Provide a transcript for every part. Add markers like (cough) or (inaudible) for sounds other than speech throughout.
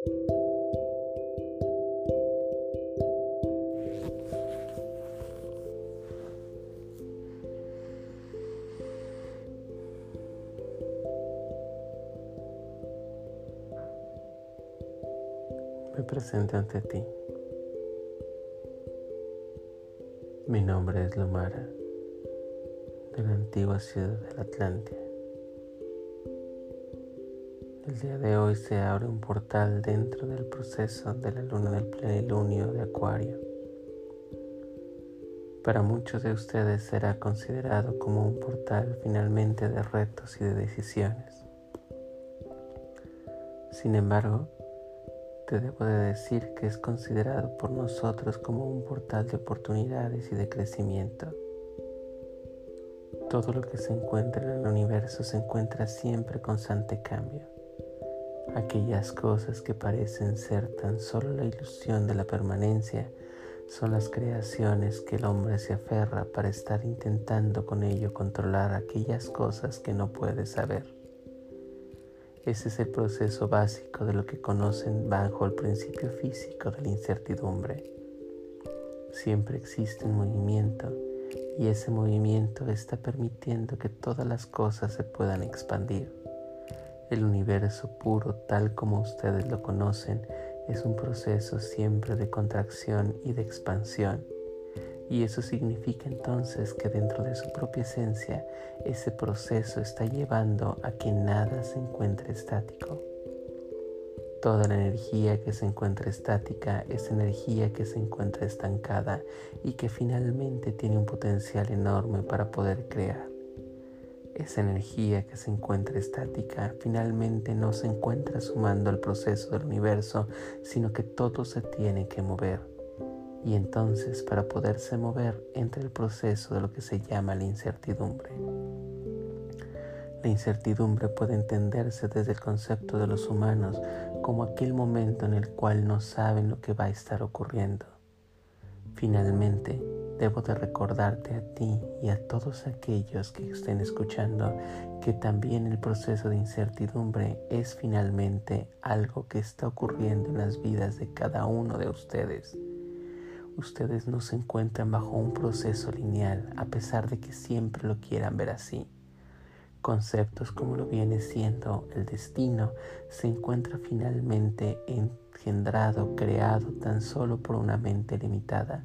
Me presento ante ti. Mi nombre es Lumara, de la antigua ciudad de la Atlántida. El día de hoy se abre un portal dentro del proceso de la luna del plenilunio de Acuario. Para muchos de ustedes será considerado como un portal finalmente de retos y de decisiones. Sin embargo, te debo de decir que es considerado por nosotros como un portal de oportunidades y de crecimiento. Todo lo que se encuentra en el universo se encuentra siempre constante cambio. Aquellas cosas que parecen ser tan solo la ilusión de la permanencia son las creaciones que el hombre se aferra para estar intentando con ello controlar aquellas cosas que no puede saber. Ese es el proceso básico de lo que conocen bajo el principio físico de la incertidumbre. Siempre existe un movimiento y ese movimiento está permitiendo que todas las cosas se puedan expandir. El universo puro tal como ustedes lo conocen es un proceso siempre de contracción y de expansión y eso significa entonces que dentro de su propia esencia ese proceso está llevando a que nada se encuentre estático. Toda la energía que se encuentra estática es energía que se encuentra estancada y que finalmente tiene un potencial enorme para poder crear. Esa energía que se encuentra estática finalmente no se encuentra sumando al proceso del universo, sino que todo se tiene que mover y entonces para poderse mover entre el proceso de lo que se llama la incertidumbre. La incertidumbre puede entenderse desde el concepto de los humanos como aquel momento en el cual no saben lo que va a estar ocurriendo. Finalmente, debo de recordarte a ti y a todos aquellos que estén escuchando que también el proceso de incertidumbre es finalmente algo que está ocurriendo en las vidas de cada uno de ustedes ustedes no se encuentran bajo un proceso lineal a pesar de que siempre lo quieran ver así. Conceptos como lo viene siendo el destino se encuentra finalmente engendrado, creado tan solo por una mente limitada.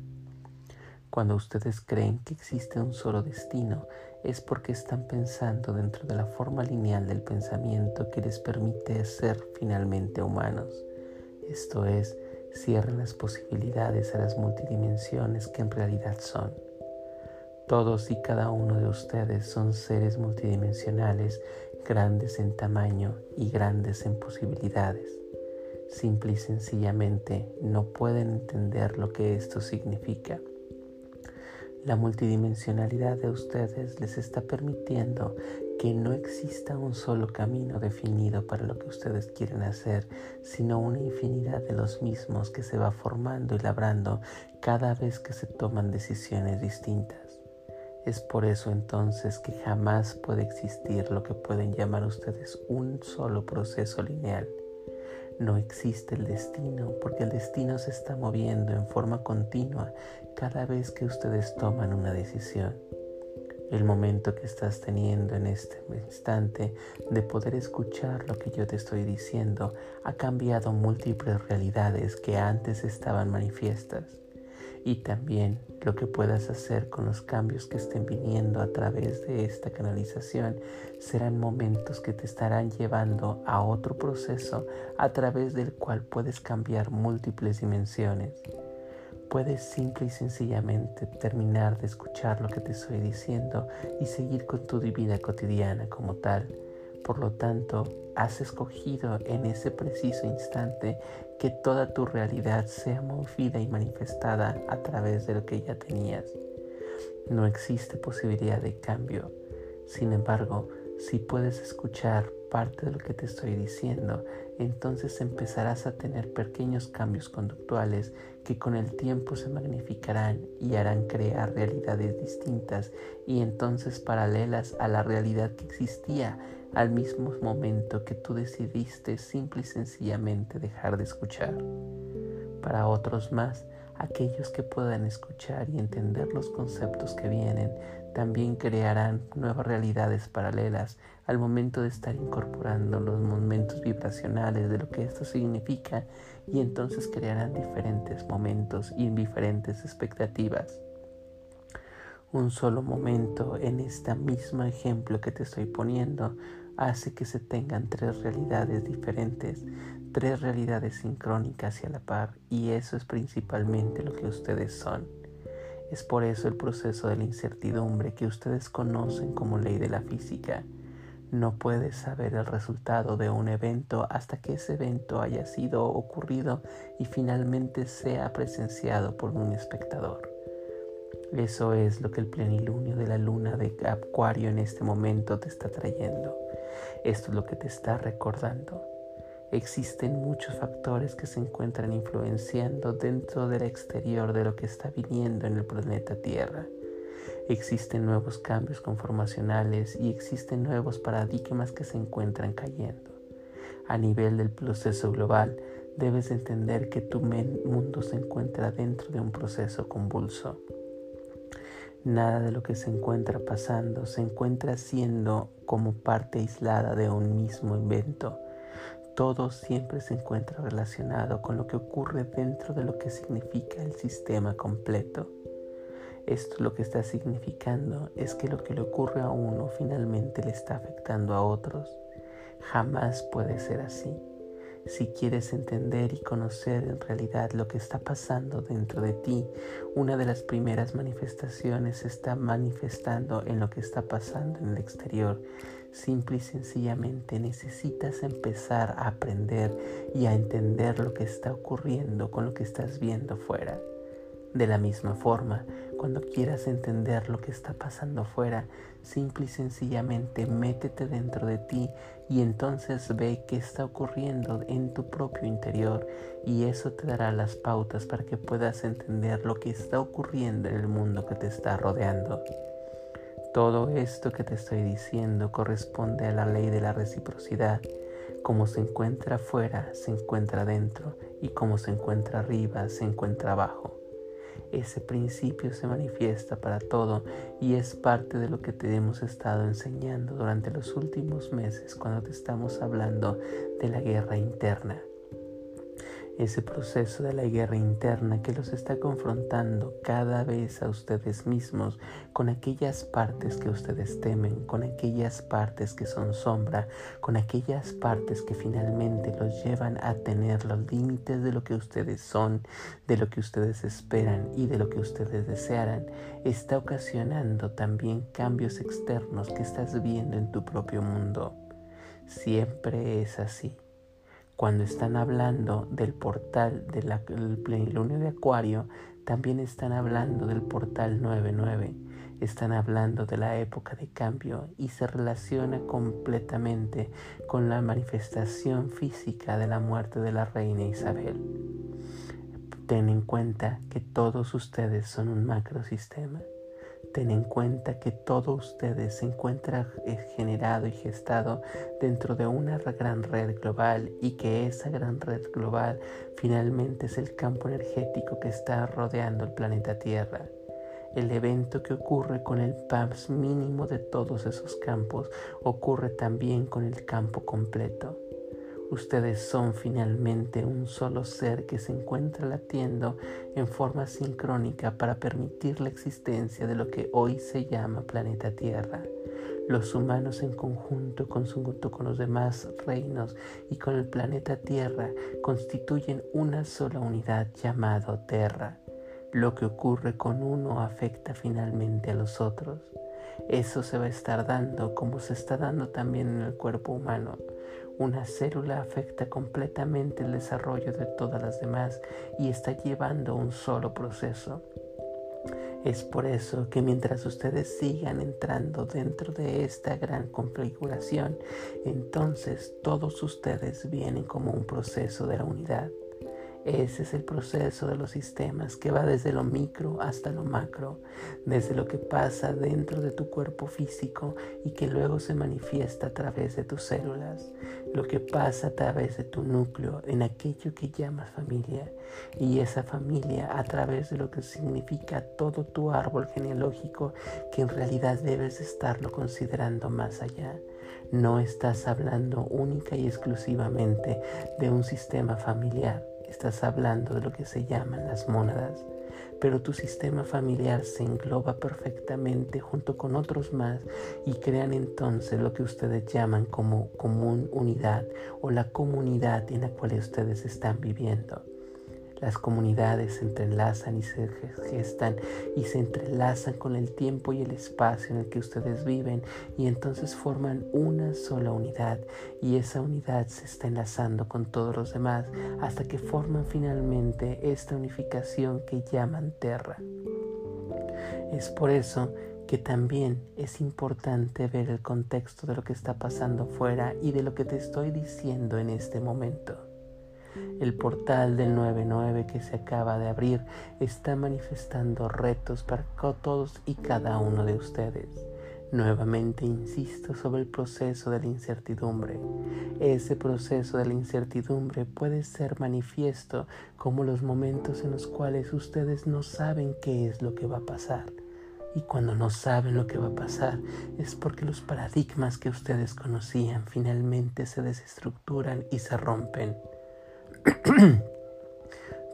Cuando ustedes creen que existe un solo destino, es porque están pensando dentro de la forma lineal del pensamiento que les permite ser finalmente humanos. Esto es, cierran las posibilidades a las multidimensiones que en realidad son. Todos y cada uno de ustedes son seres multidimensionales, grandes en tamaño y grandes en posibilidades. Simple y sencillamente no pueden entender lo que esto significa. La multidimensionalidad de ustedes les está permitiendo que no exista un solo camino definido para lo que ustedes quieren hacer, sino una infinidad de los mismos que se va formando y labrando cada vez que se toman decisiones distintas. Es por eso entonces que jamás puede existir lo que pueden llamar ustedes un solo proceso lineal. No existe el destino porque el destino se está moviendo en forma continua cada vez que ustedes toman una decisión. El momento que estás teniendo en este instante de poder escuchar lo que yo te estoy diciendo ha cambiado múltiples realidades que antes estaban manifiestas y también lo que puedas hacer con los cambios que estén viniendo a través de esta canalización serán momentos que te estarán llevando a otro proceso a través del cual puedes cambiar múltiples dimensiones puedes simple y sencillamente terminar de escuchar lo que te estoy diciendo y seguir con tu vida cotidiana como tal. Por lo tanto, has escogido en ese preciso instante que toda tu realidad sea movida y manifestada a través de lo que ya tenías. No existe posibilidad de cambio. Sin embargo, si puedes escuchar parte de lo que te estoy diciendo, entonces empezarás a tener pequeños cambios conductuales que con el tiempo se magnificarán y harán crear realidades distintas y entonces paralelas a la realidad que existía al mismo momento que tú decidiste simple y sencillamente dejar de escuchar. Para otros más, aquellos que puedan escuchar y entender los conceptos que vienen, también crearán nuevas realidades paralelas al momento de estar incorporando los momentos vibracionales de lo que esto significa y entonces crearán diferentes momentos y diferentes expectativas. Un solo momento en este mismo ejemplo que te estoy poniendo hace que se tengan tres realidades diferentes, tres realidades sincrónicas y a la par, y eso es principalmente lo que ustedes son. Es por eso el proceso de la incertidumbre que ustedes conocen como ley de la física. No puedes saber el resultado de un evento hasta que ese evento haya sido ocurrido y finalmente sea presenciado por un espectador. Eso es lo que el plenilunio de la luna de Acuario en este momento te está trayendo. Esto es lo que te está recordando. Existen muchos factores que se encuentran influenciando dentro del exterior de lo que está viniendo en el planeta Tierra. Existen nuevos cambios conformacionales y existen nuevos paradigmas que se encuentran cayendo. A nivel del proceso global, debes entender que tu mundo se encuentra dentro de un proceso convulso. Nada de lo que se encuentra pasando se encuentra siendo como parte aislada de un mismo invento. Todo siempre se encuentra relacionado con lo que ocurre dentro de lo que significa el sistema completo. Esto lo que está significando es que lo que le ocurre a uno finalmente le está afectando a otros. Jamás puede ser así. Si quieres entender y conocer en realidad lo que está pasando dentro de ti, una de las primeras manifestaciones está manifestando en lo que está pasando en el exterior. Simple y sencillamente necesitas empezar a aprender y a entender lo que está ocurriendo con lo que estás viendo fuera. De la misma forma, cuando quieras entender lo que está pasando afuera, simple y sencillamente métete dentro de ti y entonces ve qué está ocurriendo en tu propio interior y eso te dará las pautas para que puedas entender lo que está ocurriendo en el mundo que te está rodeando. Todo esto que te estoy diciendo corresponde a la ley de la reciprocidad. Como se encuentra afuera, se encuentra dentro y como se encuentra arriba, se encuentra abajo ese principio se manifiesta para todo y es parte de lo que te hemos estado enseñando durante los últimos meses cuando te estamos hablando de la guerra interna ese proceso de la guerra interna que los está confrontando cada vez a ustedes mismos con aquellas partes que ustedes temen, con aquellas partes que son sombra, con aquellas partes que finalmente los llevan a tener los límites de lo que ustedes son, de lo que ustedes esperan y de lo que ustedes desearan, está ocasionando también cambios externos que estás viendo en tu propio mundo. Siempre es así cuando están hablando del portal del plenilunio de Acuario, también están hablando del portal 99. Están hablando de la época de cambio y se relaciona completamente con la manifestación física de la muerte de la reina Isabel. Ten en cuenta que todos ustedes son un macrosistema ten en cuenta que todo ustedes se encuentra eh, generado y gestado dentro de una gran red global y que esa gran red global finalmente es el campo energético que está rodeando el planeta Tierra. El evento que ocurre con el PAMS mínimo de todos esos campos ocurre también con el campo completo. Ustedes son finalmente un solo ser que se encuentra latiendo en forma sincrónica para permitir la existencia de lo que hoy se llama planeta Tierra. Los humanos en conjunto, junto con los demás reinos y con el planeta Tierra, constituyen una sola unidad llamado Terra. Lo que ocurre con uno afecta finalmente a los otros. Eso se va a estar dando como se está dando también en el cuerpo humano. Una célula afecta completamente el desarrollo de todas las demás y está llevando un solo proceso. Es por eso que mientras ustedes sigan entrando dentro de esta gran configuración, entonces todos ustedes vienen como un proceso de la unidad. Ese es el proceso de los sistemas que va desde lo micro hasta lo macro, desde lo que pasa dentro de tu cuerpo físico y que luego se manifiesta a través de tus células, lo que pasa a través de tu núcleo en aquello que llamas familia y esa familia a través de lo que significa todo tu árbol genealógico que en realidad debes estarlo considerando más allá. No estás hablando única y exclusivamente de un sistema familiar Estás hablando de lo que se llaman las mónadas, pero tu sistema familiar se engloba perfectamente junto con otros más y crean entonces lo que ustedes llaman como común unidad o la comunidad en la cual ustedes están viviendo. Las comunidades se entrelazan y se gestan y se entrelazan con el tiempo y el espacio en el que ustedes viven y entonces forman una sola unidad y esa unidad se está enlazando con todos los demás hasta que forman finalmente esta unificación que llaman Terra. Es por eso que también es importante ver el contexto de lo que está pasando fuera y de lo que te estoy diciendo en este momento. El portal del 99 que se acaba de abrir está manifestando retos para todos y cada uno de ustedes. Nuevamente insisto sobre el proceso de la incertidumbre. Ese proceso de la incertidumbre puede ser manifiesto como los momentos en los cuales ustedes no saben qué es lo que va a pasar. Y cuando no saben lo que va a pasar es porque los paradigmas que ustedes conocían finalmente se desestructuran y se rompen. (clears throat)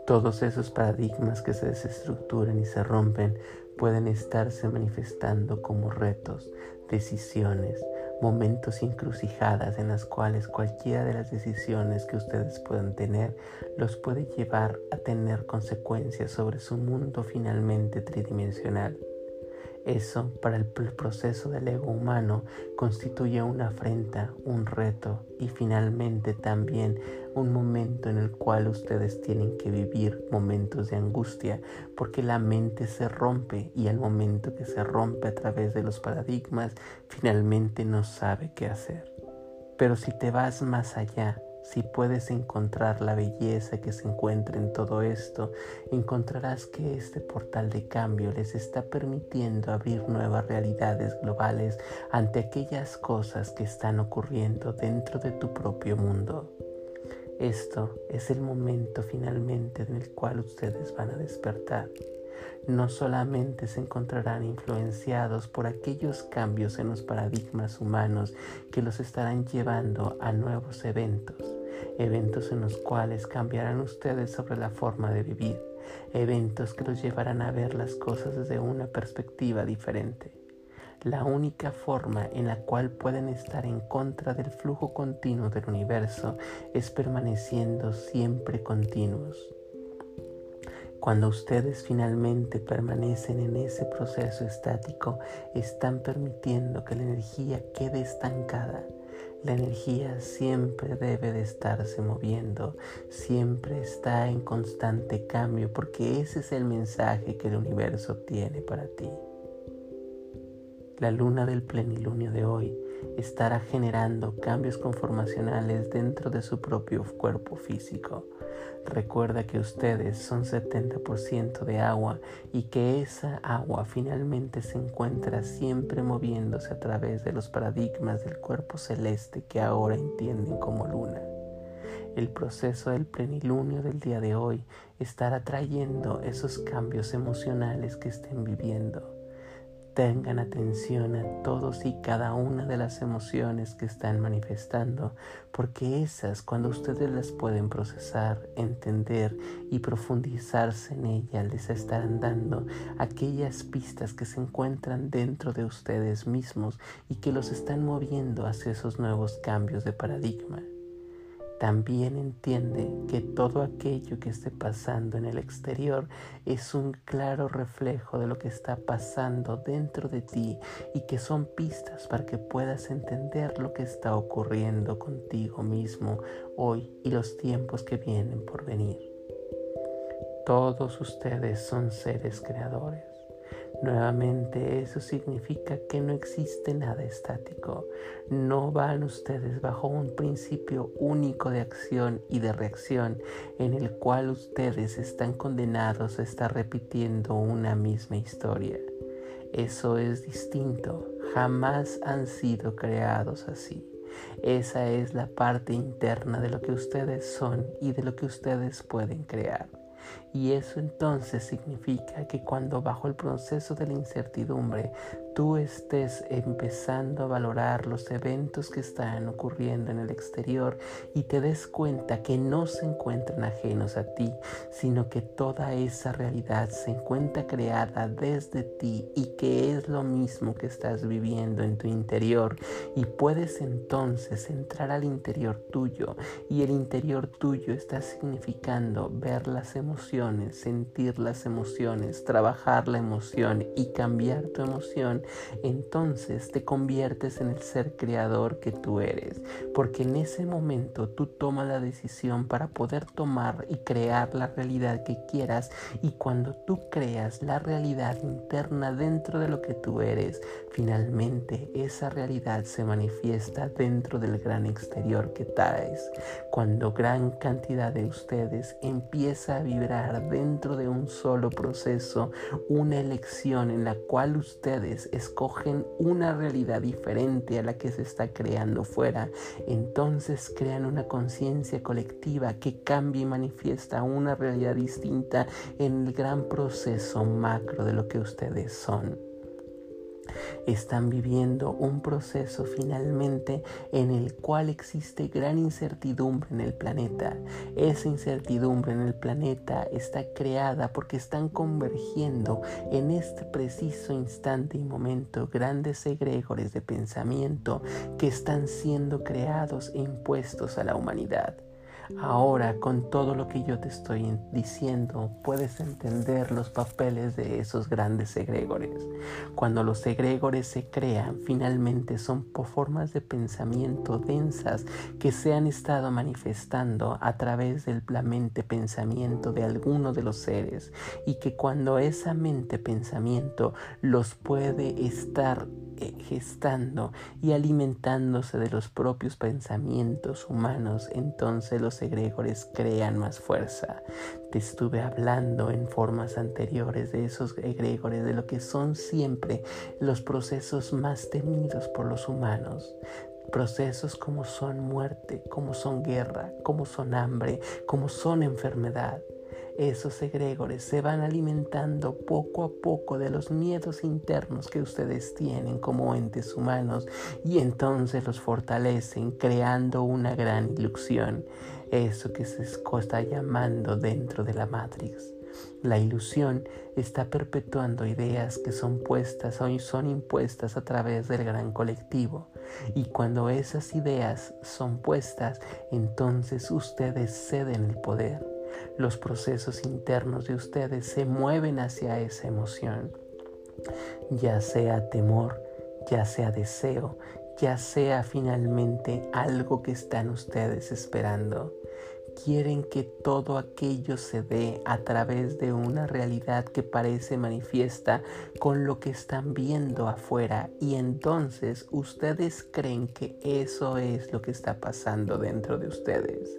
Todos esos paradigmas que se desestructuran y se rompen pueden estarse manifestando como retos, decisiones, momentos encrucijadas en las cuales cualquiera de las decisiones que ustedes puedan tener los puede llevar a tener consecuencias sobre su mundo finalmente tridimensional. Eso para el proceso del ego humano constituye una afrenta, un reto y finalmente también un momento en el cual ustedes tienen que vivir momentos de angustia porque la mente se rompe y al momento que se rompe a través de los paradigmas finalmente no sabe qué hacer. Pero si te vas más allá, si puedes encontrar la belleza que se encuentra en todo esto, encontrarás que este portal de cambio les está permitiendo abrir nuevas realidades globales ante aquellas cosas que están ocurriendo dentro de tu propio mundo. Esto es el momento finalmente en el cual ustedes van a despertar no solamente se encontrarán influenciados por aquellos cambios en los paradigmas humanos que los estarán llevando a nuevos eventos, eventos en los cuales cambiarán ustedes sobre la forma de vivir, eventos que los llevarán a ver las cosas desde una perspectiva diferente. La única forma en la cual pueden estar en contra del flujo continuo del universo es permaneciendo siempre continuos cuando ustedes finalmente permanecen en ese proceso estático, están permitiendo que la energía quede estancada. La energía siempre debe de estarse moviendo, siempre está en constante cambio, porque ese es el mensaje que el universo tiene para ti. La luna del plenilunio de hoy estará generando cambios conformacionales dentro de su propio cuerpo físico. Recuerda que ustedes son 70% de agua y que esa agua finalmente se encuentra siempre moviéndose a través de los paradigmas del cuerpo celeste que ahora entienden como luna. El proceso del plenilunio del día de hoy estará trayendo esos cambios emocionales que estén viviendo Tengan atención a todos y cada una de las emociones que están manifestando, porque esas cuando ustedes las pueden procesar, entender y profundizarse en ellas, les estarán dando aquellas pistas que se encuentran dentro de ustedes mismos y que los están moviendo hacia esos nuevos cambios de paradigma también entiende que todo aquello que esté pasando en el exterior es un claro reflejo de lo que está pasando dentro de ti y que son pistas para que puedas entender lo que está ocurriendo contigo mismo hoy y los tiempos que vienen por venir. Todos ustedes son seres creadores Nuevamente eso significa que no existe nada estático. No van ustedes bajo un principio único de acción y de reacción en el cual ustedes están condenados a estar repitiendo una misma historia. Eso es distinto. Jamás han sido creados así. Esa es la parte interna de lo que ustedes son y de lo que ustedes pueden crear. Y eso entonces significa que cuando bajo el proceso de la incertidumbre tú estés empezando a valorar los eventos que están ocurriendo en el exterior y te des cuenta que no se encuentran ajenos a ti, sino que toda esa realidad se encuentra creada desde ti y que es lo mismo que estás viviendo en tu interior. Y puedes entonces entrar al interior tuyo y el interior tuyo está significando ver las emociones, sentir las emociones, trabajar la emoción y cambiar tu emoción entonces te conviertes en el ser creador que tú eres, porque en ese momento tú tomas la decisión para poder tomar y crear la realidad que quieras y cuando tú creas la realidad interna dentro de lo que tú eres, finalmente esa realidad se manifiesta dentro del gran exterior que traes. Cuando gran cantidad de ustedes empieza a dentro de un solo proceso, una elección en la cual ustedes escogen una realidad diferente a la que se está creando fuera, entonces crean una conciencia colectiva que cambia y manifiesta una realidad distinta en el gran proceso macro de lo que ustedes son están viviendo un proceso finalmente en el cual existe gran incertidumbre en el planeta. Esa incertidumbre en el planeta está creada porque están convergiendo en este preciso instante y momento grandes egregores de pensamiento que están siendo creados e impuestos a la humanidad. Ahora, con todo lo que yo te estoy diciendo, puedes entender los papeles de esos grandes egregores. Cuando los egregores se crean, finalmente son formas de pensamiento densas que se han estado manifestando a través del mente pensamiento de alguno de los seres y que cuando esa mente pensamiento los puede estar eh, gestando y alimentándose de los propios pensamientos humanos, entonces los egregores crean más fuerza. Te estuve hablando en formas anteriores de esos egregores, de lo que son siempre los procesos más temidos por los humanos. Procesos como son muerte, como son guerra, como son hambre, como son enfermedad esos egregores se van alimentando poco a poco de los miedos internos que ustedes tienen como entes humanos y entonces los fortalecen creando una gran ilusión, eso que se está llamando dentro de la Matrix. La ilusión está perpetuando ideas que son puestas o son impuestas a través del gran colectivo. Y cuando esas ideas son puestas, entonces ustedes ceden el poder los procesos internos de ustedes se mueven hacia esa emoción, ya sea temor, ya sea deseo, ya sea finalmente algo que están ustedes esperando quieren que todo aquello se dé a través de una realidad que parece manifiesta con lo que están viendo afuera y entonces ustedes creen que eso es lo que está pasando dentro de ustedes.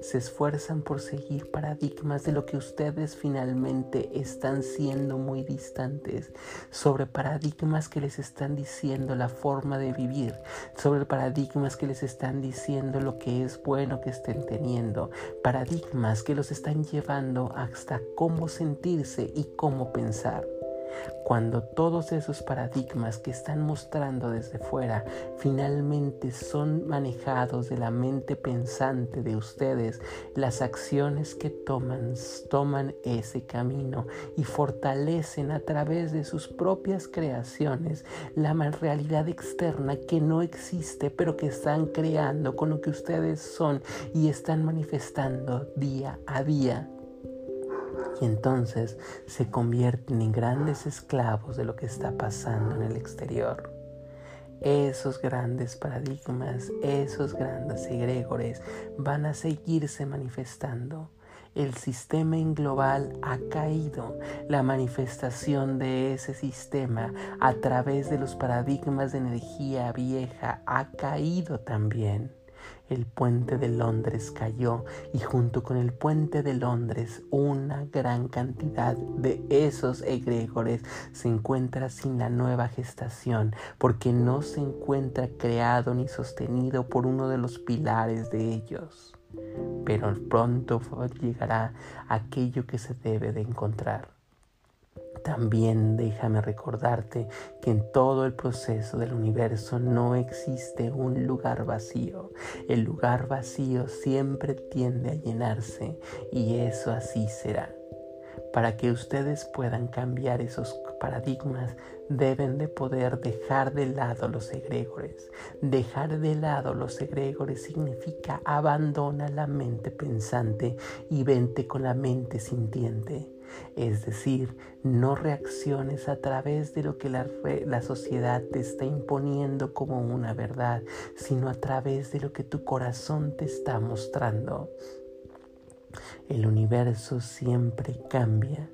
Se esfuerzan por seguir paradigmas de lo que ustedes finalmente están siendo muy distantes, sobre paradigmas que les están diciendo la forma de vivir, sobre paradigmas que les están diciendo lo que es bueno que estén teniendo, paradigmas que los están llevando hasta cómo sentirse y cómo pensar. Cuando todos esos paradigmas que están mostrando desde fuera finalmente son manejados de la mente pensante de ustedes, las acciones que toman toman ese camino y fortalecen a través de sus propias creaciones la realidad externa que no existe pero que están creando con lo que ustedes son y están manifestando día a día y entonces se convierten en grandes esclavos de lo que está pasando en el exterior. Esos grandes paradigmas, esos grandes egregores van a seguirse manifestando el sistema en global ha caído. La manifestación de ese sistema a través de los paradigmas de energía vieja ha caído también el puente de Londres cayó y junto con el puente de Londres una gran cantidad de esos egregores se encuentra sin la nueva gestación porque no se encuentra creado ni sostenido por uno de los pilares de ellos. Pero pronto llegará aquello que se debe de encontrar. También déjame recordarte que en todo el proceso del universo no existe un lugar vacío. El lugar vacío siempre tiende a llenarse y eso así será. Para que ustedes puedan cambiar esos paradigmas, deben de poder dejar de lado los egregores. Dejar de lado los egregores significa abandona la mente pensante y vente con la mente sintiente. Es decir, no reacciones a través de lo que la, sociedad te está imponiendo como una verdad, sino a través de lo que tu corazón te está mostrando. El universo siempre cambia.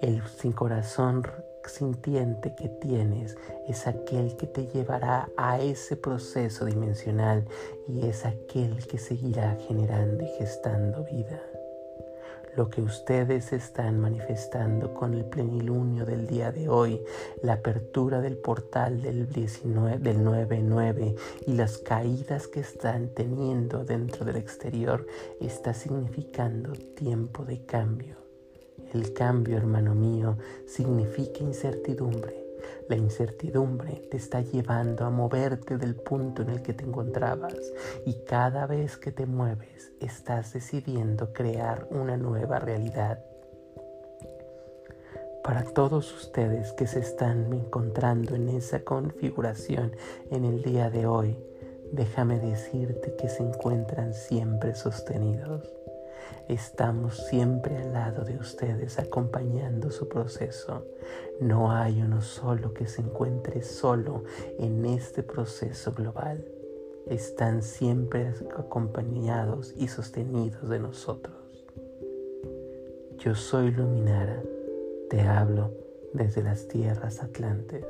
El sin corazón sintiente que tienes es aquel que te llevará a ese proceso dimensional y es aquel que seguirá generando y gestando vida lo que ustedes están manifestando con el plenilunio del día de hoy, la apertura del portal del, 19, del 9 y las caídas que están teniendo dentro del exterior, está significando tiempo de cambio. El cambio, hermano mío, significa incertidumbre la incertidumbre te está llevando a moverte del punto en el que te encontrabas y cada vez que te mueves estás decidiendo crear una nueva realidad. Para todos ustedes que se están encontrando en esa configuración en el día de hoy, déjame decirte que se encuentran siempre sostenidos Estamos siempre al lado de ustedes acompañando su proceso. No hay uno solo que se encuentre solo en este proceso global. Están siempre acompañados y sostenidos de nosotros. Yo soy Luminara, te hablo desde las tierras atlantes.